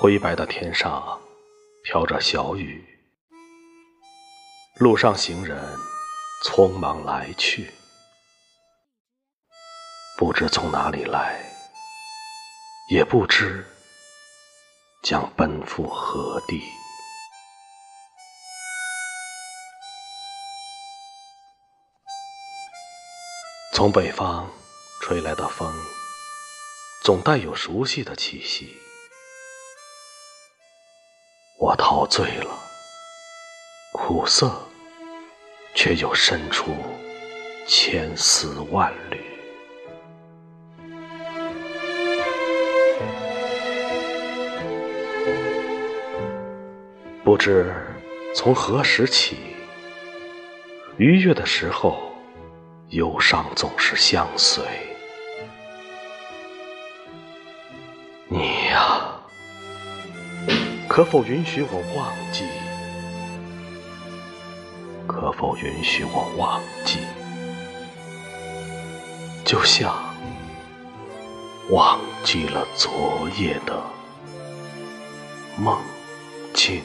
灰白的天上飘着小雨，路上行人匆忙来去，不知从哪里来，也不知将奔赴何地。从北方吹来的风，总带有熟悉的气息。我陶醉了，苦涩，却又渗出千丝万缕。不知从何时起，愉悦的时候。忧伤总是相随，可否允许我忘记？可否允许我忘记？就像忘记了昨夜的梦境。